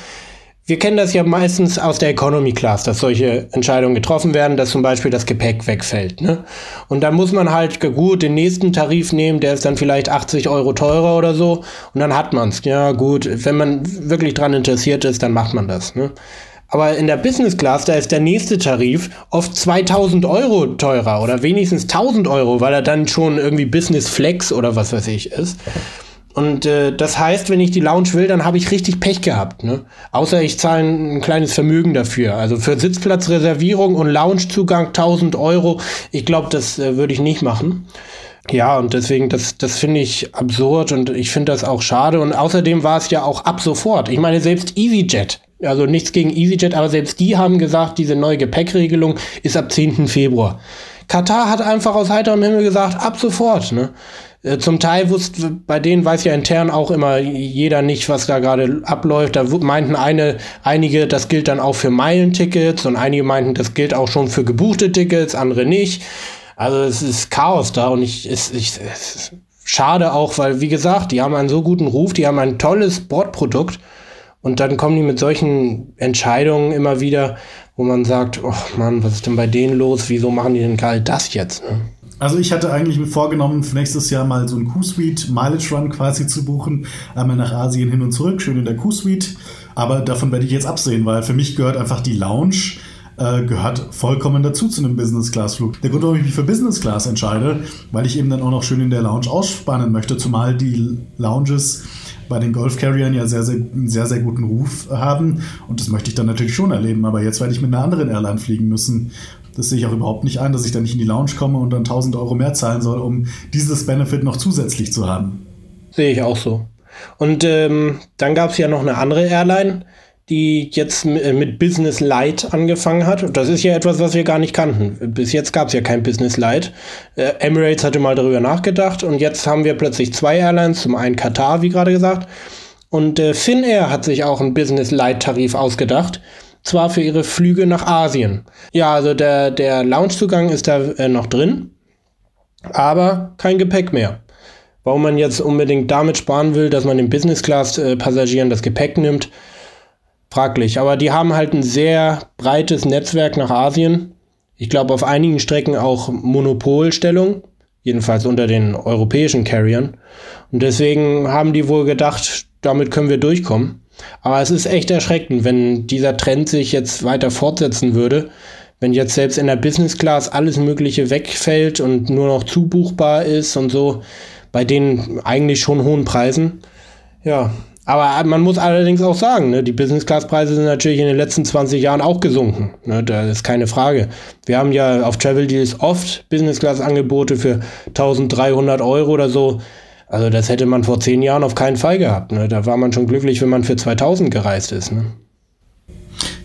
wir kennen das ja meistens aus der Economy Class, dass solche Entscheidungen getroffen werden, dass zum Beispiel das Gepäck wegfällt. Ne? Und dann muss man halt gut den nächsten Tarif nehmen, der ist dann vielleicht 80 Euro teurer oder so. Und dann hat man es. Ja, gut, wenn man wirklich dran interessiert ist, dann macht man das. Ne? Aber in der Business Class, da ist der nächste Tarif oft 2000 Euro teurer oder wenigstens 1000 Euro, weil er dann schon irgendwie Business Flex oder was weiß ich ist. Und äh, das heißt, wenn ich die Lounge will, dann habe ich richtig Pech gehabt. Ne? Außer ich zahle ein, kleines Vermögen dafür. Also für Sitzplatzreservierung und Loungezugang 1000 Euro. Ich glaube, das äh, würde ich nicht machen. Ja, und deswegen, das, das finde ich absurd und ich finde das auch schade. Und außerdem war es ja auch ab sofort. Ich meine, selbst EasyJet, also nichts gegen EasyJet, aber selbst die haben gesagt, diese neue Gepäckregelung ist ab 10. Februar. Katar hat einfach aus heiterem Himmel gesagt, ab sofort. Ne? Äh, zum Teil wusste, bei denen weiß ja intern auch immer jeder nicht, was da gerade abläuft. Da meinten eine, einige, das gilt dann auch für Meilentickets und einige meinten, das gilt auch schon für gebuchte Tickets, andere nicht. Also es ist Chaos da und ich, es, ich, es schade auch, weil wie gesagt, die haben einen so guten Ruf, die haben ein tolles Bordprodukt und dann kommen die mit solchen Entscheidungen immer wieder, wo man sagt, oh Mann, was ist denn bei denen los? Wieso machen die denn gerade das jetzt? Ne? Also ich hatte eigentlich mir vorgenommen, für nächstes Jahr mal so einen Q-Suite Mileage Run quasi zu buchen. Einmal nach Asien hin und zurück, schön in der Q-Suite. Aber davon werde ich jetzt absehen, weil für mich gehört einfach die Lounge äh, gehört vollkommen dazu zu einem Business-Class-Flug. Der Grund, warum ich mich für Business-Class entscheide, weil ich eben dann auch noch schön in der Lounge ausspannen möchte, zumal die Lounges bei den Golf-Carriern ja sehr, sehr, einen sehr, sehr guten Ruf haben. Und das möchte ich dann natürlich schon erleben. Aber jetzt werde ich mit einer anderen Airline fliegen müssen. Das sehe ich auch überhaupt nicht ein, dass ich dann nicht in die Lounge komme und dann 1000 Euro mehr zahlen soll, um dieses Benefit noch zusätzlich zu haben. Sehe ich auch so. Und ähm, dann gab es ja noch eine andere Airline, die jetzt äh, mit Business Light angefangen hat. Das ist ja etwas, was wir gar nicht kannten. Bis jetzt gab es ja kein Business Light. Äh, Emirates hatte mal darüber nachgedacht und jetzt haben wir plötzlich zwei Airlines, zum einen Katar, wie gerade gesagt. Und äh, Finnair hat sich auch einen Business Light Tarif ausgedacht zwar für ihre Flüge nach Asien. Ja, also der, der Loungezugang ist da äh, noch drin, aber kein Gepäck mehr. Warum man jetzt unbedingt damit sparen will, dass man den Business-Class-Passagieren das Gepäck nimmt, fraglich. Aber die haben halt ein sehr breites Netzwerk nach Asien. Ich glaube, auf einigen Strecken auch Monopolstellung, jedenfalls unter den europäischen Carriern. Und deswegen haben die wohl gedacht, damit können wir durchkommen. Aber es ist echt erschreckend, wenn dieser Trend sich jetzt weiter fortsetzen würde. Wenn jetzt selbst in der Business Class alles Mögliche wegfällt und nur noch zubuchbar ist und so, bei den eigentlich schon hohen Preisen. Ja, aber man muss allerdings auch sagen, ne, die Business-Class-Preise sind natürlich in den letzten 20 Jahren auch gesunken. Ne, da ist keine Frage. Wir haben ja auf Travel Deals oft Business-Class-Angebote für 1300 Euro oder so. Also das hätte man vor zehn Jahren auf keinen Fall gehabt. Ne? Da war man schon glücklich, wenn man für 2000 gereist ist. Ne?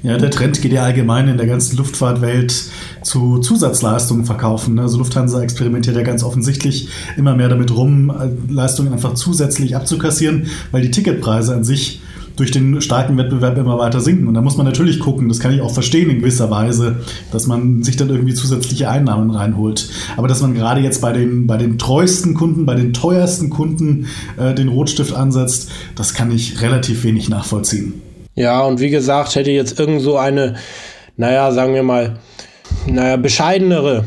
Ja, der Trend geht ja allgemein in der ganzen Luftfahrtwelt zu Zusatzleistungen verkaufen. Ne? Also Lufthansa experimentiert ja ganz offensichtlich immer mehr damit rum, äh, Leistungen einfach zusätzlich abzukassieren, weil die Ticketpreise an sich durch den starken Wettbewerb immer weiter sinken. Und da muss man natürlich gucken, das kann ich auch verstehen in gewisser Weise, dass man sich dann irgendwie zusätzliche Einnahmen reinholt. Aber dass man gerade jetzt bei den, bei den treuesten Kunden, bei den teuersten Kunden äh, den Rotstift ansetzt, das kann ich relativ wenig nachvollziehen. Ja, und wie gesagt, hätte jetzt irgend so eine, naja, sagen wir mal, naja, bescheidenere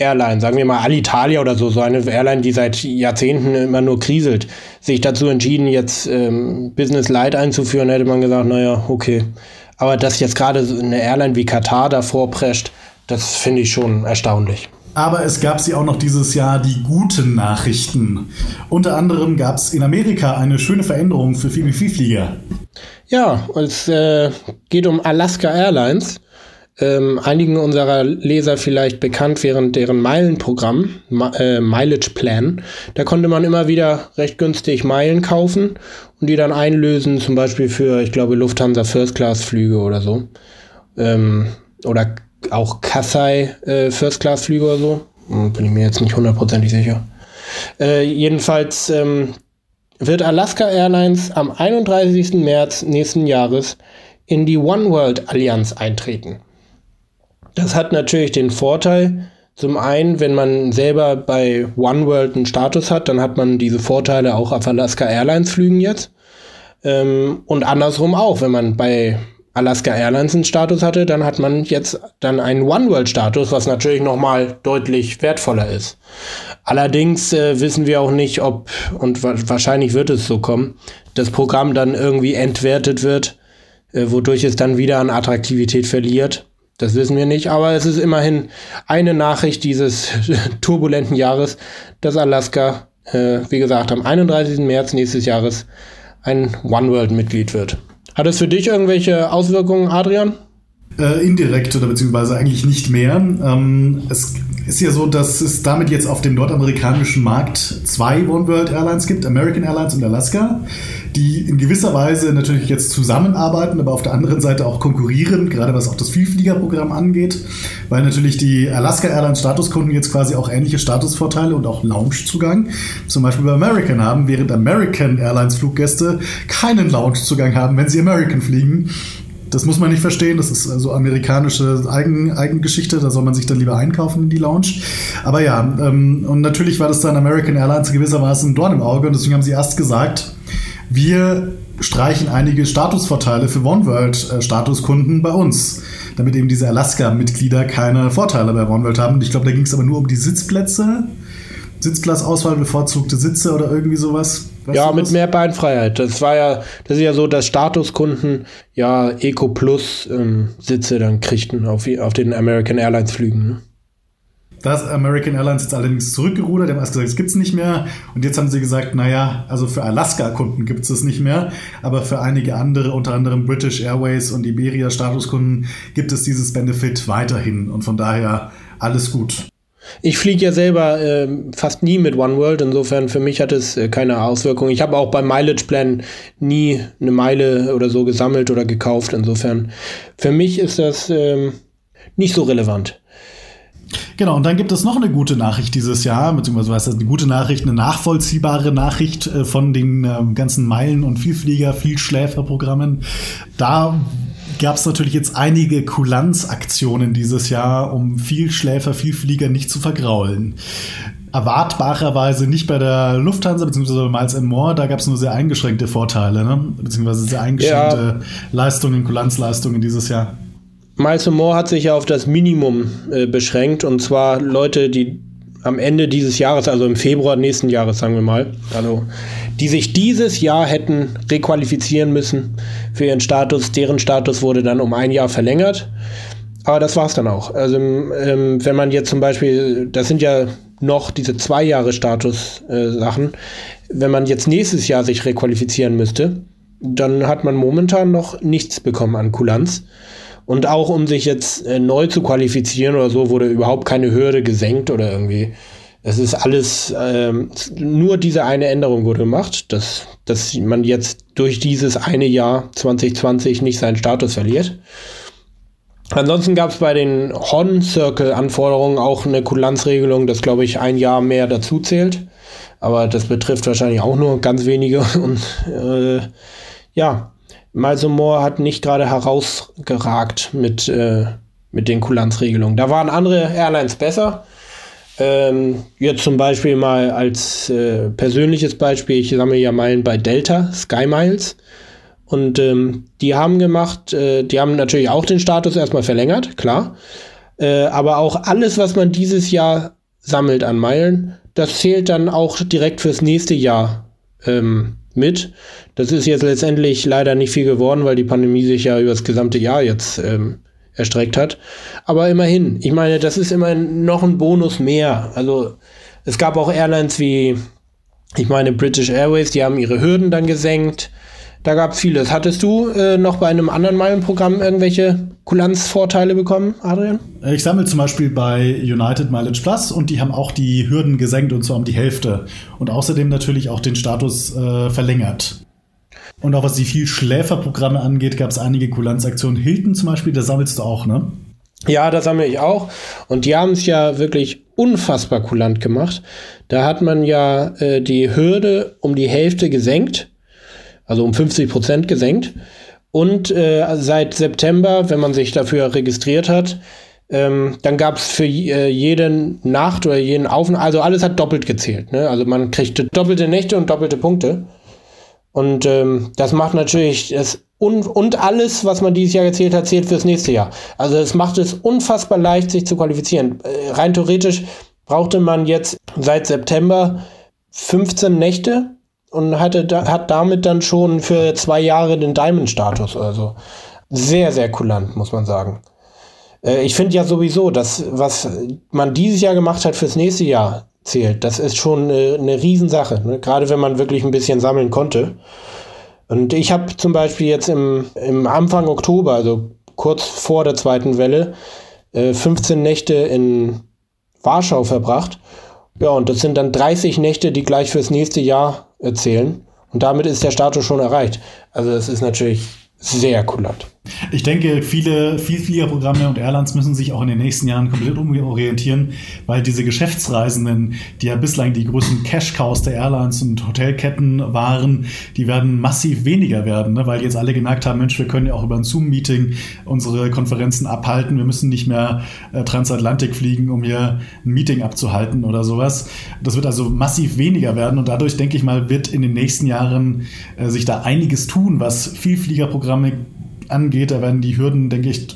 Airline, sagen wir mal Alitalia oder so, so eine Airline, die seit Jahrzehnten immer nur kriselt, sich dazu entschieden, jetzt ähm, Business Light einzuführen, hätte man gesagt, naja, okay. Aber dass jetzt gerade so eine Airline wie Katar davor prescht, das finde ich schon erstaunlich. Aber es gab sie auch noch dieses Jahr die guten Nachrichten. Unter anderem gab es in Amerika eine schöne Veränderung für Flieger. Ja, es äh, geht um Alaska Airlines. Ähm, einigen unserer Leser vielleicht bekannt während deren Meilenprogramm, äh, Mileage Plan. Da konnte man immer wieder recht günstig Meilen kaufen und die dann einlösen, zum Beispiel für, ich glaube, Lufthansa First Class Flüge oder so. Ähm, oder auch Kassai äh, First Class Flüge oder so. Hm, bin ich mir jetzt nicht hundertprozentig sicher. Äh, jedenfalls ähm, wird Alaska Airlines am 31. März nächsten Jahres in die One World Allianz eintreten. Das hat natürlich den Vorteil, zum einen, wenn man selber bei One World einen Status hat, dann hat man diese Vorteile auch auf Alaska Airlines Flügen jetzt. Ähm, und andersrum auch, wenn man bei Alaska Airlines einen Status hatte, dann hat man jetzt dann einen One World Status, was natürlich nochmal deutlich wertvoller ist. Allerdings äh, wissen wir auch nicht, ob, und wa wahrscheinlich wird es so kommen, das Programm dann irgendwie entwertet wird, äh, wodurch es dann wieder an Attraktivität verliert. Das wissen wir nicht, aber es ist immerhin eine Nachricht dieses turbulenten Jahres, dass Alaska, äh, wie gesagt, am 31. März nächstes Jahres ein One World Mitglied wird. Hat es für dich irgendwelche Auswirkungen, Adrian? Äh, indirekt oder beziehungsweise eigentlich nicht mehr. Ähm, es ist ja so, dass es damit jetzt auf dem nordamerikanischen Markt zwei One World Airlines gibt, American Airlines und Alaska, die in gewisser Weise natürlich jetzt zusammenarbeiten, aber auf der anderen Seite auch konkurrieren, gerade was auch das Vielfliegerprogramm angeht, weil natürlich die Alaska Airlines Statuskunden jetzt quasi auch ähnliche Statusvorteile und auch Loungezugang zum Beispiel bei American haben, während American Airlines Fluggäste keinen Loungezugang haben, wenn sie American fliegen. Das muss man nicht verstehen. Das ist also amerikanische Eigen, Eigengeschichte. Da soll man sich dann lieber einkaufen in die Lounge. Aber ja, ähm, und natürlich war das dann American Airlines gewissermaßen ein Dorn im Auge. Und deswegen haben sie erst gesagt, wir streichen einige Statusvorteile für OneWorld-Statuskunden bei uns, damit eben diese Alaska-Mitglieder keine Vorteile bei OneWorld haben. Ich glaube, da ging es aber nur um die Sitzplätze. Sitzplatzauswahl, bevorzugte Sitze oder irgendwie sowas. Weißt ja, mit mehr Beinfreiheit. Das war ja, das ist ja so, dass Statuskunden ja Eco Plus ähm, Sitze dann kriegten auf, auf den American Airlines Flügen. Ne? Da ist American Airlines jetzt allerdings zurückgerudert. Die haben erst gesagt, es gibt es nicht mehr. Und jetzt haben sie gesagt, naja, also für Alaska-Kunden gibt es es nicht mehr. Aber für einige andere, unter anderem British Airways und Iberia-Statuskunden, gibt es dieses Benefit weiterhin. Und von daher alles gut. Ich fliege ja selber äh, fast nie mit One World, insofern für mich hat es äh, keine Auswirkungen. Ich habe auch beim Mileage Plan nie eine Meile oder so gesammelt oder gekauft, insofern für mich ist das ähm, nicht so relevant. Genau, und dann gibt es noch eine gute Nachricht dieses Jahr, beziehungsweise was ist eine gute Nachricht, eine nachvollziehbare Nachricht äh, von den äh, ganzen Meilen- und Vielflieger, Vielschläferprogrammen. Da gab es natürlich jetzt einige Kulanzaktionen dieses Jahr, um viel Schläfer, viel Flieger nicht zu vergraulen. erwartbarerweise nicht bei der Lufthansa bzw. Miles More, da gab es nur sehr eingeschränkte Vorteile, ne? beziehungsweise sehr eingeschränkte ja. Leistungen, Kulanzleistungen dieses Jahr. Miles More hat sich ja auf das Minimum äh, beschränkt und zwar Leute, die am Ende dieses Jahres, also im Februar nächsten Jahres, sagen wir mal, also die sich dieses Jahr hätten requalifizieren müssen für ihren Status, deren Status wurde dann um ein Jahr verlängert. Aber das war es dann auch. Also ähm, wenn man jetzt zum Beispiel, das sind ja noch diese zwei Jahre Status-Sachen, äh, wenn man jetzt nächstes Jahr sich requalifizieren müsste, dann hat man momentan noch nichts bekommen an Kulanz. Und auch um sich jetzt äh, neu zu qualifizieren oder so, wurde überhaupt keine Hürde gesenkt oder irgendwie. Es ist alles, ähm, nur diese eine Änderung wurde gemacht, dass, dass man jetzt durch dieses eine Jahr 2020 nicht seinen Status verliert. Ansonsten gab es bei den Hon-Circle-Anforderungen auch eine Kulanzregelung, dass, glaube ich, ein Jahr mehr dazu zählt. Aber das betrifft wahrscheinlich auch nur ganz wenige. Und äh, ja, Miles Moore hat nicht gerade herausgeragt mit, äh, mit den Kulanzregelungen. Da waren andere Airlines besser. Ähm, jetzt zum Beispiel mal als äh, persönliches Beispiel, ich sammle ja Meilen bei Delta, Sky Miles. Und ähm, die haben gemacht, äh, die haben natürlich auch den Status erstmal verlängert, klar. Äh, aber auch alles, was man dieses Jahr sammelt an Meilen, das zählt dann auch direkt fürs nächste Jahr ähm, mit. Das ist jetzt letztendlich leider nicht viel geworden, weil die Pandemie sich ja über das gesamte Jahr jetzt ähm, erstreckt hat. Aber immerhin, ich meine, das ist immerhin noch ein Bonus mehr. Also es gab auch Airlines wie, ich meine, British Airways, die haben ihre Hürden dann gesenkt. Da gab es vieles. Hattest du äh, noch bei einem anderen Meilenprogramm irgendwelche Kulanzvorteile bekommen, Adrian? Ich sammle zum Beispiel bei United Mileage Plus und die haben auch die Hürden gesenkt und zwar um die Hälfte. Und außerdem natürlich auch den Status äh, verlängert. Und auch was die viel Schläferprogramme angeht, gab es einige Kulanzaktionen. Hilton zum Beispiel, da sammelst du auch, ne? Ja, da sammle ich auch. Und die haben es ja wirklich unfassbar kulant gemacht. Da hat man ja äh, die Hürde um die Hälfte gesenkt also um 50 Prozent gesenkt. Und äh, seit September, wenn man sich dafür registriert hat, ähm, dann gab es für äh, jeden Nacht oder jeden Aufenthalt, also alles hat doppelt gezählt. Ne? Also man kriegte doppelte Nächte und doppelte Punkte. Und ähm, das macht natürlich das und, und alles, was man dieses Jahr gezählt hat, zählt fürs nächste Jahr. Also es macht es unfassbar leicht, sich zu qualifizieren. Äh, rein theoretisch brauchte man jetzt seit September 15 Nächte und hatte da, hat damit dann schon für zwei Jahre den Diamond-Status. Also sehr, sehr kulant, muss man sagen. Äh, ich finde ja sowieso, dass was man dieses Jahr gemacht hat fürs nächste Jahr zählt. Das ist schon eine, eine Riesensache, ne? gerade wenn man wirklich ein bisschen sammeln konnte. Und ich habe zum Beispiel jetzt im, im Anfang Oktober, also kurz vor der zweiten Welle, äh, 15 Nächte in Warschau verbracht. Ja, und das sind dann 30 Nächte, die gleich fürs nächste Jahr erzählen. Und damit ist der Status schon erreicht. Also es ist natürlich sehr kulant. Ich denke, viele Vielfliegerprogramme und Airlines müssen sich auch in den nächsten Jahren komplett umorientieren, weil diese Geschäftsreisenden, die ja bislang die größten Cash-Cows der Airlines und Hotelketten waren, die werden massiv weniger werden, ne? weil jetzt alle gemerkt haben, Mensch, wir können ja auch über ein Zoom-Meeting unsere Konferenzen abhalten. Wir müssen nicht mehr äh, Transatlantik fliegen, um hier ein Meeting abzuhalten oder sowas. Das wird also massiv weniger werden und dadurch, denke ich mal, wird in den nächsten Jahren äh, sich da einiges tun, was Vielfliegerprogramme angeht, da werden die Hürden, denke ich,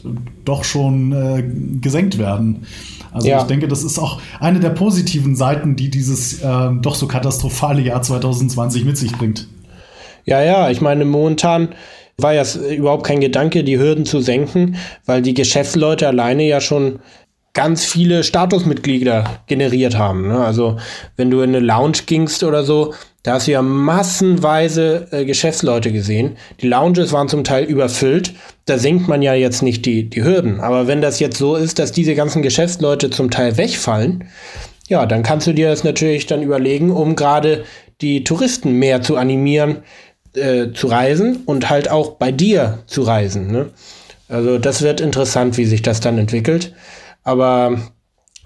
doch schon äh, gesenkt werden. Also ja. ich denke, das ist auch eine der positiven Seiten, die dieses äh, doch so katastrophale Jahr 2020 mit sich bringt. Ja, ja, ich meine, momentan war ja überhaupt kein Gedanke, die Hürden zu senken, weil die Geschäftsleute alleine ja schon ganz viele Statusmitglieder generiert haben. Ne? Also wenn du in eine Lounge gingst oder so, da hast du ja massenweise äh, Geschäftsleute gesehen. Die Lounges waren zum Teil überfüllt. Da senkt man ja jetzt nicht die, die Hürden. Aber wenn das jetzt so ist, dass diese ganzen Geschäftsleute zum Teil wegfallen, ja, dann kannst du dir das natürlich dann überlegen, um gerade die Touristen mehr zu animieren, äh, zu reisen und halt auch bei dir zu reisen. Ne? Also das wird interessant, wie sich das dann entwickelt. Aber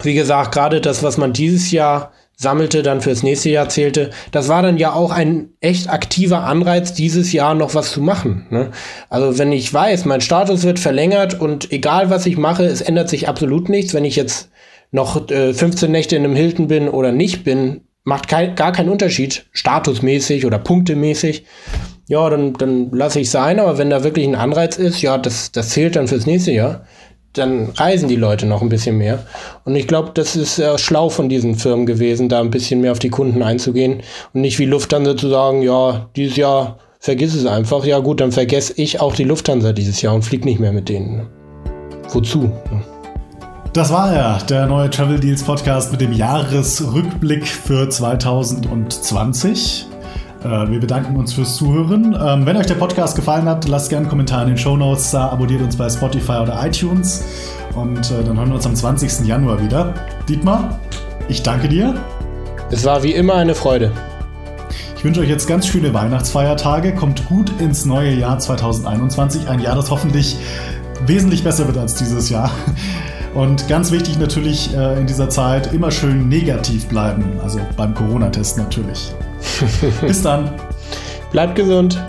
wie gesagt, gerade das, was man dieses Jahr sammelte, dann fürs nächste Jahr zählte. Das war dann ja auch ein echt aktiver Anreiz, dieses Jahr noch was zu machen. Ne? Also wenn ich weiß, mein Status wird verlängert und egal was ich mache, es ändert sich absolut nichts. Wenn ich jetzt noch äh, 15 Nächte in einem Hilton bin oder nicht bin, macht kein, gar keinen Unterschied, statusmäßig oder punktemäßig. Ja, dann, dann lasse ich sein, aber wenn da wirklich ein Anreiz ist, ja, das, das zählt dann fürs nächste Jahr, dann reisen die Leute noch ein bisschen mehr. Und ich glaube, das ist äh, schlau von diesen Firmen gewesen, da ein bisschen mehr auf die Kunden einzugehen und nicht wie Lufthansa zu sagen, ja, dieses Jahr vergiss es einfach. Ja gut, dann vergesse ich auch die Lufthansa dieses Jahr und fliege nicht mehr mit denen. Wozu? Das war er, der neue Travel Deals Podcast mit dem Jahresrückblick für 2020. Äh, wir bedanken uns fürs Zuhören. Ähm, wenn euch der Podcast gefallen hat, lasst gerne einen Kommentar in den Show Notes da, abonniert uns bei Spotify oder iTunes und äh, dann hören wir uns am 20. Januar wieder. Dietmar, ich danke dir. Es war wie immer eine Freude. Ich wünsche euch jetzt ganz schöne Weihnachtsfeiertage. Kommt gut ins neue Jahr 2021. Ein Jahr, das hoffentlich wesentlich besser wird als dieses Jahr. Und ganz wichtig natürlich äh, in dieser Zeit immer schön negativ bleiben, also beim Corona-Test natürlich. Bis dann. Bleibt gesund.